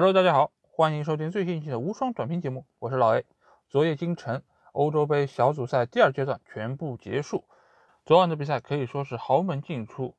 喽大家好，欢迎收听最新一期的无双短评节目，我是老 A。昨夜今晨，欧洲杯小组赛第二阶段全部结束，昨晚的比赛可以说是豪门进出，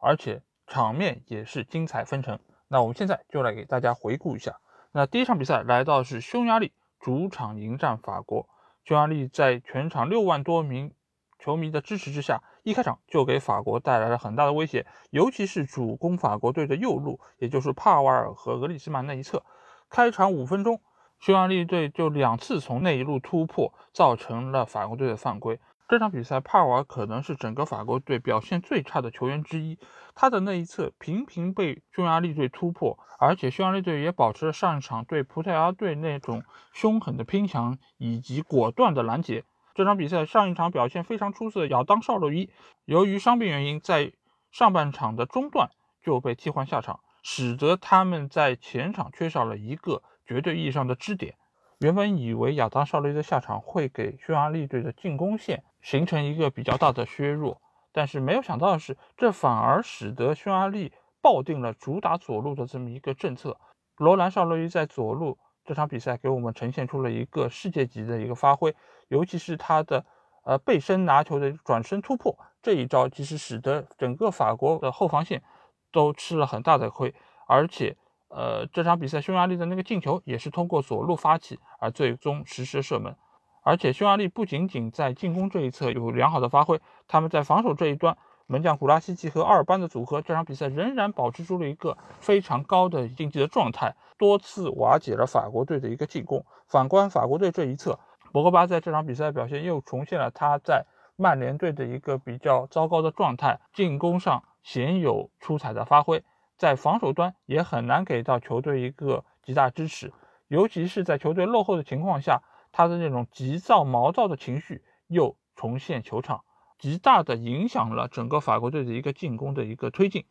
而且场面也是精彩纷呈。那我们现在就来给大家回顾一下。那第一场比赛来到是匈牙利主场迎战法国，匈牙利在全场六万多名球迷的支持之下。一开场就给法国带来了很大的威胁，尤其是主攻法国队的右路，也就是帕瓦尔和格里兹曼那一侧。开场五分钟，匈牙利队就两次从那一路突破，造成了法国队的犯规。这场比赛，帕瓦尔可能是整个法国队表现最差的球员之一，他的那一侧频频被匈牙利队突破，而且匈牙利队也保持了上一场对葡萄牙队那种凶狠的拼抢以及果断的拦截。这场比赛上一场表现非常出色的亚当·绍洛伊，由于伤病原因，在上半场的中段就被替换下场，使得他们在前场缺少了一个绝对意义上的支点。原本以为亚当·绍洛伊的下场会给匈牙利队的进攻线形成一个比较大的削弱，但是没有想到的是，这反而使得匈牙利抱定了主打左路的这么一个政策。罗兰·绍洛伊在左路。这场比赛给我们呈现出了一个世界级的一个发挥，尤其是他的呃背身拿球的转身突破这一招，其实使得整个法国的后防线都吃了很大的亏。而且，呃，这场比赛匈牙利的那个进球也是通过左路发起，而最终实施射门。而且，匈牙利不仅仅在进攻这一侧有良好的发挥，他们在防守这一端。门将古拉西奇和阿尔班的组合，这场比赛仍然保持住了一个非常高的竞技的状态，多次瓦解了法国队的一个进攻。反观法国队这一侧，博格巴在这场比赛表现又重现了他在曼联队的一个比较糟糕的状态，进攻上鲜有出彩的发挥，在防守端也很难给到球队一个极大支持，尤其是在球队落后的情况下，他的那种急躁毛躁的情绪又重现球场。极大的影响了整个法国队的一个进攻的一个推进，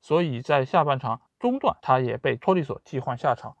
所以在下半场中段，他也被托利索替换下场。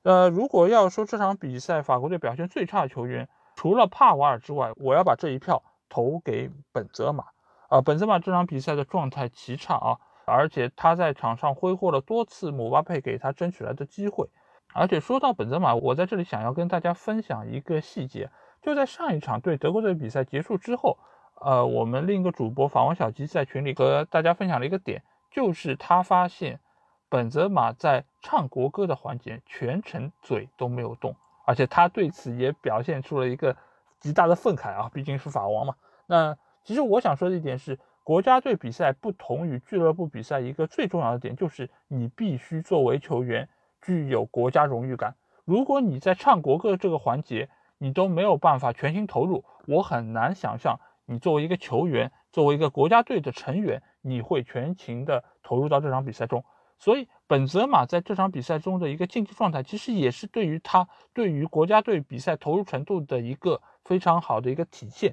呃，如果要说这场比赛法国队表现最差的球员，除了帕瓦尔之外，我要把这一票投给本泽马。啊，本泽马这场比赛的状态极差啊，而且他在场上挥霍了多次姆巴佩给他争取来的机会。而且说到本泽马，我在这里想要跟大家分享一个细节，就在上一场对德国队比赛结束之后。呃，我们另一个主播法王小吉在群里和大家分享了一个点，就是他发现本泽马在唱国歌的环节全程嘴都没有动，而且他对此也表现出了一个极大的愤慨啊，毕竟是法王嘛。那其实我想说的一点是，国家队比赛不同于俱乐部比赛一个最重要的点，就是你必须作为球员具有国家荣誉感。如果你在唱国歌这个环节你都没有办法全心投入，我很难想象。你作为一个球员，作为一个国家队的成员，你会全情的投入到这场比赛中。所以，本泽马在这场比赛中的一个竞技状态，其实也是对于他对于国家队比赛投入程度的一个非常好的一个体现。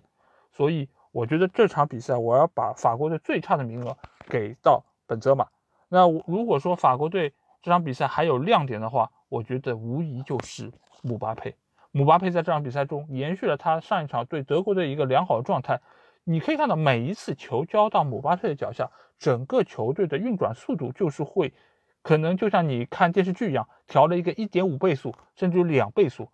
所以，我觉得这场比赛我要把法国队最差的名额给到本泽马。那如果说法国队这场比赛还有亮点的话，我觉得无疑就是姆巴佩。姆巴佩在这场比赛中延续了他上一场对德国队一个良好的状态。你可以看到，每一次球交到姆巴佩的脚下，整个球队的运转速度就是会，可能就像你看电视剧一样，调了一个一点五倍速，甚至两倍速，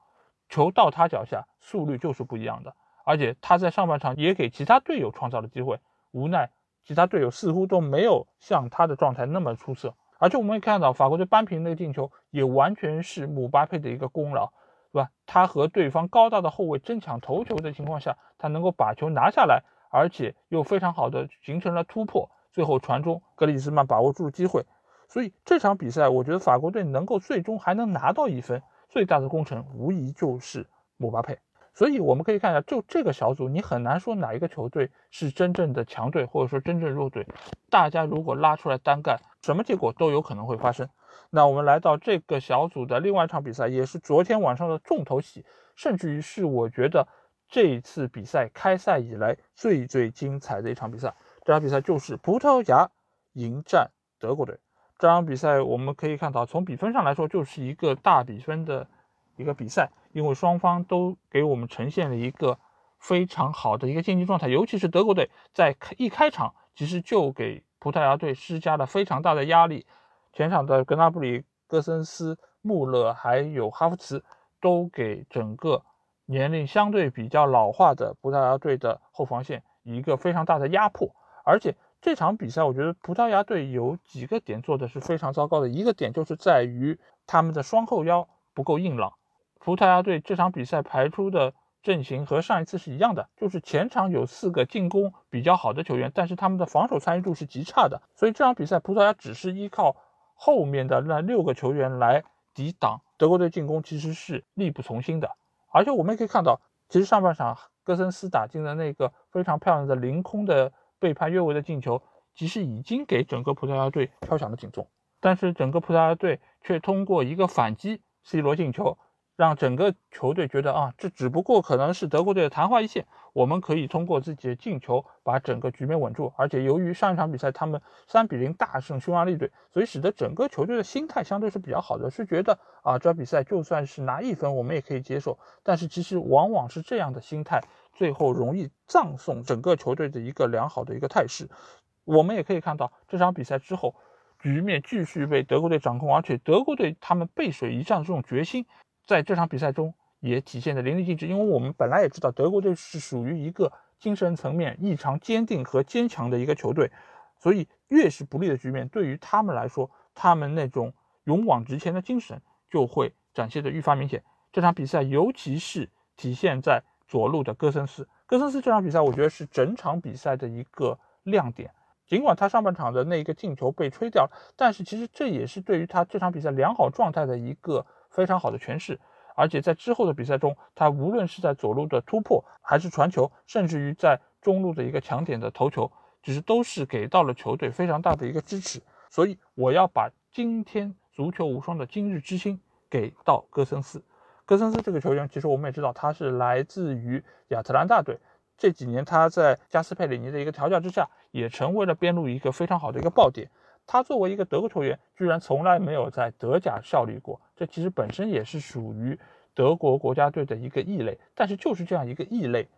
球到他脚下速率就是不一样的。而且他在上半场也给其他队友创造了机会，无奈其他队友似乎都没有像他的状态那么出色。而且我们也看到，法国队扳平那个进球也完全是姆巴佩的一个功劳。对吧？他和对方高大的后卫争抢头球的情况下，他能够把球拿下来，而且又非常好的形成了突破，最后传中，格里兹曼把握住机会。所以这场比赛，我觉得法国队能够最终还能拿到一分，最大的功臣无疑就是姆巴佩。所以我们可以看一下，就这个小组，你很难说哪一个球队是真正的强队，或者说真正弱队。大家如果拉出来单干，什么结果都有可能会发生。那我们来到这个小组的另外一场比赛，也是昨天晚上的重头戏，甚至于是我觉得这一次比赛开赛以来最最精彩的一场比赛。这场比赛就是葡萄牙迎战德国队。这场比赛我们可以看到，从比分上来说，就是一个大比分的一个比赛，因为双方都给我们呈现了一个非常好的一个竞技状态，尤其是德国队在一开场其实就给葡萄牙队施加了非常大的压力。前场的格纳布里、戈森斯、穆勒还有哈弗茨都给整个年龄相对比较老化的葡萄牙队的后防线一个非常大的压迫。而且这场比赛，我觉得葡萄牙队有几个点做的是非常糟糕的。一个点就是在于他们的双后腰不够硬朗。葡萄牙队这场比赛排出的阵型和上一次是一样的，就是前场有四个进攻比较好的球员，但是他们的防守参与度是极差的。所以这场比赛葡萄牙只是依靠后面的那六个球员来抵挡德国队进攻，其实是力不从心的。而且我们也可以看到，其实上半场戈森斯打进的那个非常漂亮的凌空的。背叛越位的进球，其实已经给整个葡萄牙队敲响了警钟，但是整个葡萄牙队却通过一个反击，C 罗进球。让整个球队觉得啊，这只不过可能是德国队的昙花一现，我们可以通过自己的进球把整个局面稳住。而且由于上一场比赛他们三比零大胜匈牙利队，所以使得整个球队的心态相对是比较好的，是觉得啊，这比赛就算是拿一分我们也可以接受。但是其实往往是这样的心态，最后容易葬送整个球队的一个良好的一个态势。我们也可以看到这场比赛之后，局面继续被德国队掌控，而且德国队他们背水一战的这种决心。在这场比赛中也体现的淋漓尽致，因为我们本来也知道德国队是属于一个精神层面异常坚定和坚强的一个球队，所以越是不利的局面，对于他们来说，他们那种勇往直前的精神就会展现的愈发明显。这场比赛尤其是体现在左路的戈森斯，戈森斯这场比赛我觉得是整场比赛的一个亮点。尽管他上半场的那个进球被吹掉了，但是其实这也是对于他这场比赛良好状态的一个。非常好的诠释，而且在之后的比赛中，他无论是在左路的突破，还是传球，甚至于在中路的一个强点的头球，其实都是给到了球队非常大的一个支持。所以我要把今天足球无双的今日之星给到戈森斯。戈森斯这个球员，其实我们也知道，他是来自于亚特兰大队。这几年他在加斯佩里尼的一个调教之下，也成为了边路一个非常好的一个爆点。他作为一个德国球员，居然从来没有在德甲效力过，这其实本身也是属于德国国家队的一个异类。但是就是这样一个异类，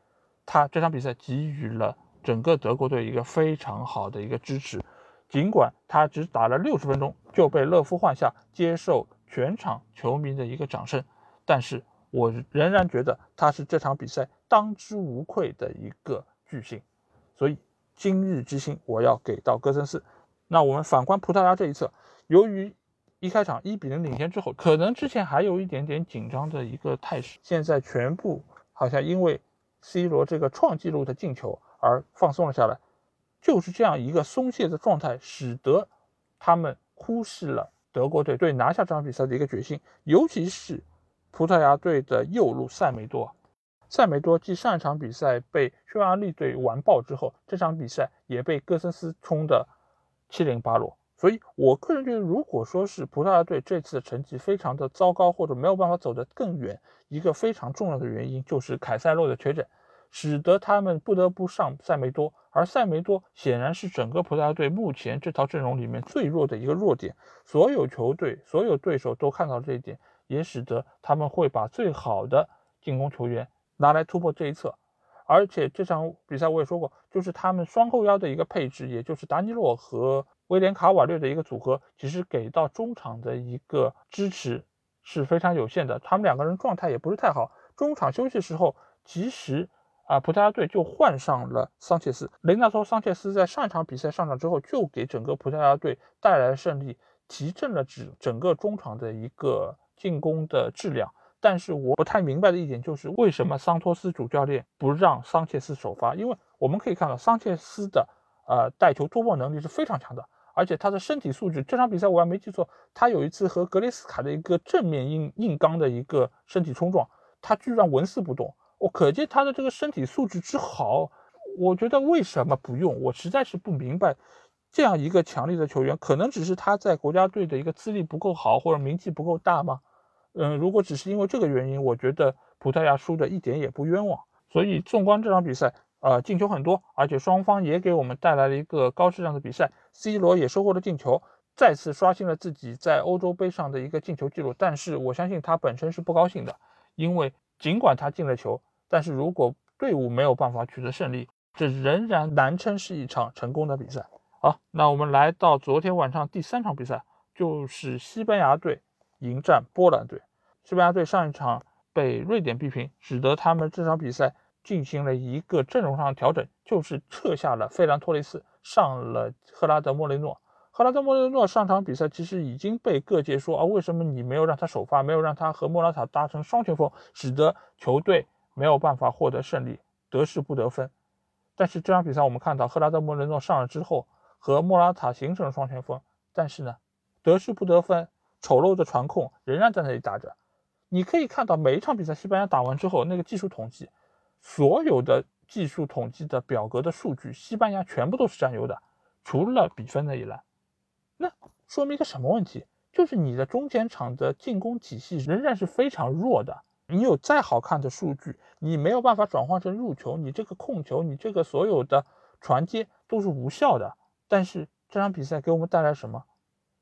他这场比赛给予了整个德国队一个非常好的一个支持。尽管他只打了六十分钟就被勒夫换下，接受全场球迷的一个掌声，但是我仍然觉得他是这场比赛当之无愧的一个巨星。所以今日之星，我要给到戈森斯。那我们反观葡萄牙这一侧，由于一开场一比零领先之后，可能之前还有一点点紧张的一个态势，现在全部好像因为 C 罗这个创纪录的进球而放松了下来，就是这样一个松懈的状态，使得他们忽视了德国队对拿下这场比赛的一个决心，尤其是葡萄牙队的右路塞梅多，塞梅多继上一场比赛被匈牙利队完爆之后，这场比赛也被戈森斯冲的。七零八落，所以我个人觉得，如果说是葡萄牙队这次的成绩非常的糟糕，或者没有办法走得更远，一个非常重要的原因就是凯塞洛的缺阵，使得他们不得不上塞梅多，而塞梅多显然是整个葡萄牙队目前这套阵容里面最弱的一个弱点，所有球队、所有对手都看到这一点，也使得他们会把最好的进攻球员拿来突破这一侧。而且这场比赛我也说过，就是他们双后腰的一个配置，也就是达尼洛和威廉卡瓦略的一个组合，其实给到中场的一个支持是非常有限的。他们两个人状态也不是太好。中场休息时候，其实啊，葡萄牙队就换上了桑切斯。雷纳托·桑切斯在上一场比赛上场之后，就给整个葡萄牙队带来胜利，提振了整整个中场的一个进攻的质量。但是我不太明白的一点就是，为什么桑托斯主教练不让桑切斯首发？因为我们可以看到，桑切斯的呃带球突破能力是非常强的，而且他的身体素质，这场比赛我还没记错，他有一次和格雷斯卡的一个正面硬硬刚的一个身体冲撞，他居然纹丝不动。我可见他的这个身体素质之好。我觉得为什么不用？我实在是不明白，这样一个强力的球员，可能只是他在国家队的一个资历不够好，或者名气不够大吗？嗯，如果只是因为这个原因，我觉得葡萄牙输的一点也不冤枉。所以纵观这场比赛，呃，进球很多，而且双方也给我们带来了一个高质量的比赛。C 罗也收获了进球，再次刷新了自己在欧洲杯上的一个进球记录。但是我相信他本身是不高兴的，因为尽管他进了球，但是如果队伍没有办法取得胜利，这仍然难称是一场成功的比赛。好，那我们来到昨天晚上第三场比赛，就是西班牙队。迎战波兰队。西班牙队上一场被瑞典逼平，使得他们这场比赛进行了一个阵容上的调整，就是撤下了费兰托雷斯，上了赫拉德莫雷诺。赫拉德莫雷诺上场比赛其实已经被各界说啊，为什么你没有让他首发，没有让他和莫拉塔搭成双前锋，使得球队没有办法获得胜利，得势不得分。但是这场比赛我们看到赫拉德莫雷诺上了之后，和莫拉塔形成了双前锋，但是呢，得势不得分，丑陋的传控仍然在那里打着。你可以看到每一场比赛西班牙打完之后，那个技术统计，所有的技术统计的表格的数据，西班牙全部都是占优的，除了比分那一栏。那说明一个什么问题？就是你的中前场的进攻体系仍然是非常弱的。你有再好看的数据，你没有办法转换成入球，你这个控球，你这个所有的传接都是无效的。但是这场比赛给我们带来什么？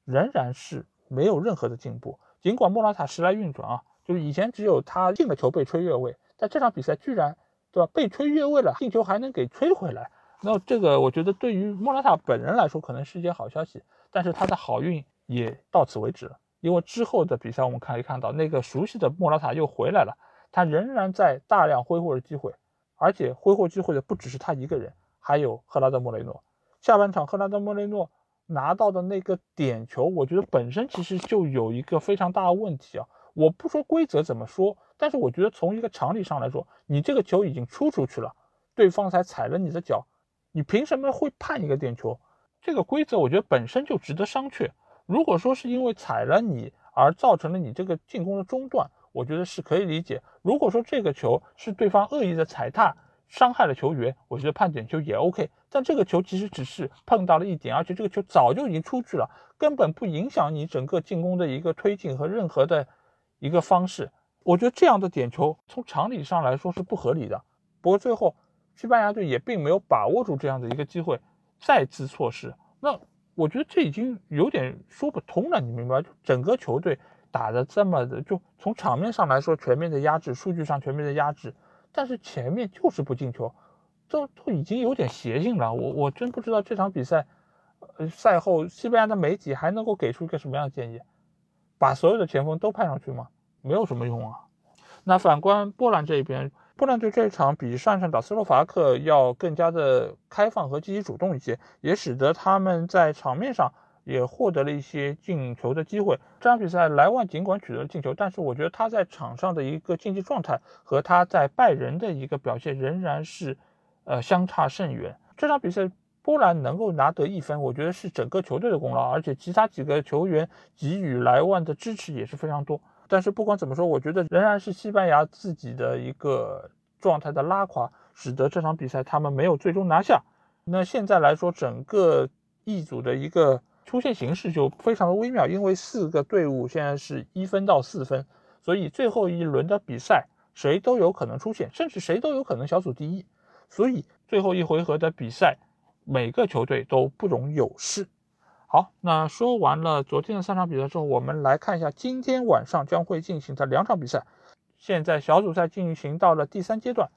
仍然是没有任何的进步。尽管莫拉塔时来运转啊，就是以前只有他进了球被吹越位，但这场比赛居然对吧被吹越位了，进球还能给吹回来。那这个我觉得对于莫拉塔本人来说可能是一件好消息，但是他的好运也到此为止了，因为之后的比赛我们可以看到那个熟悉的莫拉塔又回来了，他仍然在大量挥霍着机会，而且挥霍机会的不只是他一个人，还有赫拉德莫雷诺。下半场赫拉德莫雷诺拿到的那个点球，我觉得本身其实就有一个非常大的问题啊！我不说规则怎么说，但是我觉得从一个常理上来说，你这个球已经出出去了，对方才踩了你的脚。你凭什么会判一个点球？这个规则我觉得本身就值得商榷。如果说是因为踩了你而造成了你这个进攻的中断，我觉得是可以理解。如果说这个球是对方恶意的踩踏伤害了球员，我觉得判点球也 OK。但这个球其实只是碰到了一点，而且这个球早就已经出去了，根本不影响你整个进攻的一个推进和任何的一个方式。我觉得这样的点球从常理上来说是不合理的。不过最后。西班牙队也并没有把握住这样的一个机会，再次错失。那我觉得这已经有点说不通了，你明白？就整个球队打的这么的，就从场面上来说全面的压制，数据上全面的压制，但是前面就是不进球，都都已经有点邪性了。我我真不知道这场比赛，呃，赛后西班牙的媒体还能够给出一个什么样的建议？把所有的前锋都派上去吗？没有什么用啊。那反观波兰这边。波兰队这场比上场打斯洛伐克要更加的开放和积极主动一些，也使得他们在场面上也获得了一些进球的机会。这场比赛莱万尽管取得了进球，但是我觉得他在场上的一个竞技状态和他在拜仁的一个表现仍然是，呃，相差甚远。这场比赛波兰能够拿得一分，我觉得是整个球队的功劳，而且其他几个球员给予莱万的支持也是非常多。但是不管怎么说，我觉得仍然是西班牙自己的一个状态的拉垮，使得这场比赛他们没有最终拿下。那现在来说，整个一组的一个出现形势就非常的微妙，因为四个队伍现在是一分到四分，所以最后一轮的比赛谁都有可能出现，甚至谁都有可能小组第一。所以最后一回合的比赛，每个球队都不容有失。好，那说完了昨天的三场比赛之后，我们来看一下今天晚上将会进行的两场比赛。现在小组赛进行到了第三阶段，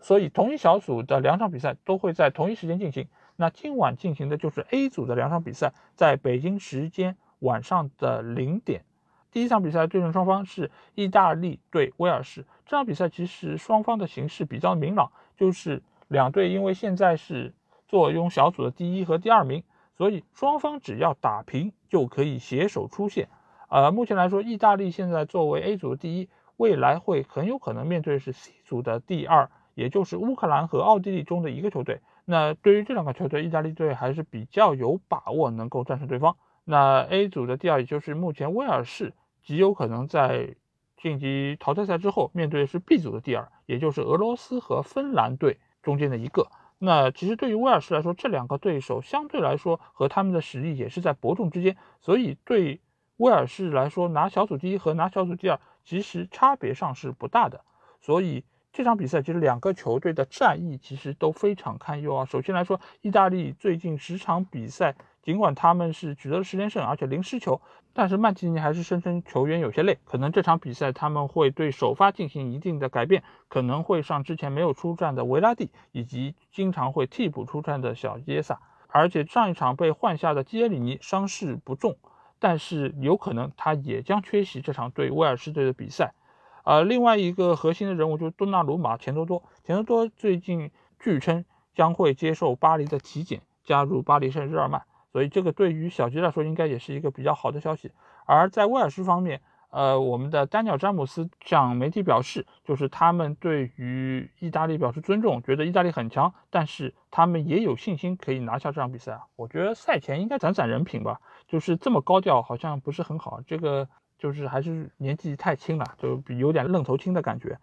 所以同一小组的两场比赛都会在同一时间进行。那今晚进行的就是 A 组的两场比赛，在北京时间晚上的零点。第一场比赛对阵双方是意大利对威尔士。这场比赛其实双方的形势比较明朗，就是两队因为现在是坐拥小组的第一和第二名。所以双方只要打平就可以携手出线。呃，目前来说，意大利现在作为 A 组的第一，未来会很有可能面对是 C 组的第二，也就是乌克兰和奥地利中的一个球队。那对于这两个球队，意大利队还是比较有把握能够战胜对方。那 A 组的第二，也就是目前威尔士极有可能在晋级淘汰赛之后面对的是 B 组的第二，也就是俄罗斯和芬兰队中间的一个。那其实对于威尔士来说，这两个对手相对来说和他们的实力也是在伯仲之间，所以对威尔士来说，拿小组第一和拿小组第二其实差别上是不大的。所以这场比赛其实两个球队的战役其实都非常堪忧啊。首先来说，意大利最近十场比赛。尽管他们是取得了十连胜，而且零失球，但是曼奇尼还是声称球员有些累，可能这场比赛他们会对首发进行一定的改变，可能会上之前没有出战的维拉蒂，以及经常会替补出战的小耶萨。而且上一场被换下的基耶里尼伤势不重，但是有可能他也将缺席这场对威尔士队的比赛。呃，另外一个核心的人物就是多纳鲁马钱多多，钱多多最近据称将会接受巴黎的体检，加入巴黎圣日耳曼，所以这个对于小吉来说应该也是一个比较好的消息。而在威尔士方面，呃，我们的丹尼尔詹姆斯向媒体表示，就是他们对于意大利表示尊重，觉得意大利很强，但是他们也有信心可以拿下这场比赛啊。我觉得赛前应该攒攒人品吧，就是这么高调好像不是很好，这个就是还是年纪太轻了，就有点愣头青的感觉。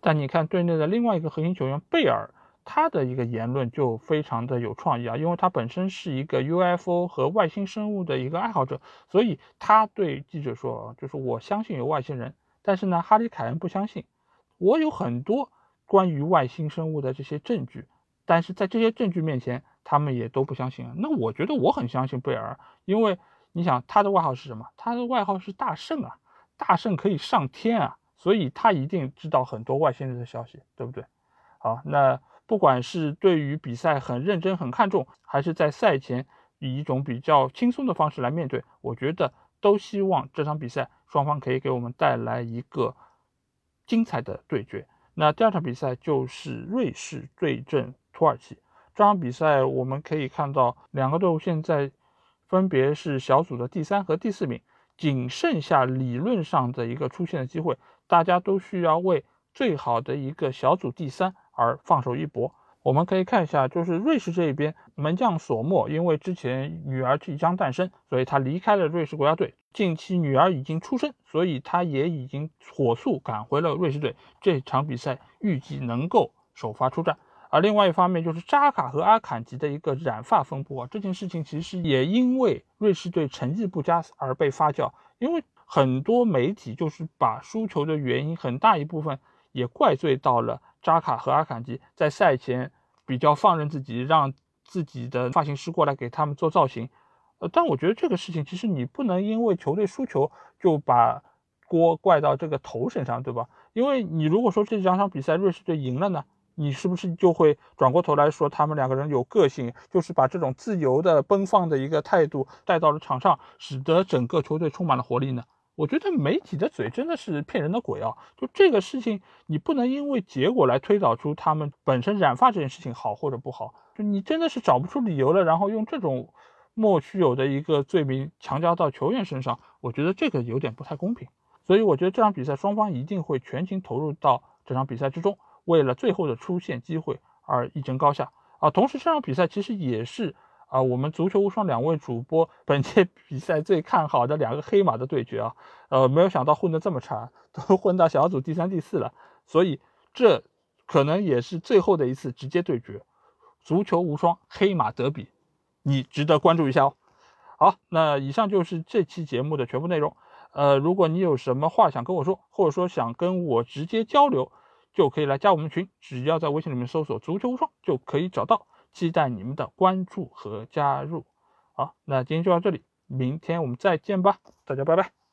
但你看队内的另外一个核心球员贝尔。他的一个言论就非常的有创意啊，因为他本身是一个 UFO 和外星生物的一个爱好者，所以他对记者说，就是我相信有外星人，但是呢，哈里凯恩不相信。我有很多关于外星生物的这些证据，但是在这些证据面前，他们也都不相信。那我觉得我很相信贝尔，因为你想他的外号是什么？他的外号是大圣啊，大圣可以上天啊，所以他一定知道很多外星人的消息，对不对？好，那。不管是对于比赛很认真、很看重，还是在赛前以一种比较轻松的方式来面对，我觉得都希望这场比赛双方可以给我们带来一个精彩的对决。那第二场比赛就是瑞士对阵土耳其。这场比赛我们可以看到，两个队伍现在分别是小组的第三和第四名，仅剩下理论上的一个出线的机会，大家都需要为最好的一个小组第三。而放手一搏，我们可以看一下，就是瑞士这一边门将索莫，因为之前女儿即将诞生，所以他离开了瑞士国家队。近期女儿已经出生，所以他也已经火速赶回了瑞士队。这场比赛预计能够首发出战。而另外一方面，就是扎卡和阿坎吉的一个染发风波，这件事情其实也因为瑞士队成绩不佳而被发酵，因为很多媒体就是把输球的原因很大一部分也怪罪到了。扎卡和阿坎吉在赛前比较放任自己，让自己的发型师过来给他们做造型。呃，但我觉得这个事情其实你不能因为球队输球就把锅怪到这个头身上，对吧？因为你如果说这两场比赛瑞士队赢了呢，你是不是就会转过头来说他们两个人有个性，就是把这种自由的奔放的一个态度带到了场上，使得整个球队充满了活力呢？我觉得媒体的嘴真的是骗人的鬼啊！就这个事情，你不能因为结果来推导出他们本身染发这件事情好或者不好。就你真的是找不出理由了，然后用这种莫须有的一个罪名强加到球员身上，我觉得这个有点不太公平。所以我觉得这场比赛双方一定会全情投入到这场比赛之中，为了最后的出线机会而一争高下啊！同时这场比赛其实也是。啊，我们足球无双两位主播本届比赛最看好的两个黑马的对决啊，呃，没有想到混得这么差，都 混到小组第三、第四了，所以这可能也是最后的一次直接对决，足球无双黑马德比，你值得关注一下哦。好，那以上就是这期节目的全部内容。呃，如果你有什么话想跟我说，或者说想跟我直接交流，就可以来加我们群，只要在微信里面搜索“足球无双”就可以找到。期待你们的关注和加入。好，那今天就到这里，明天我们再见吧，大家拜拜。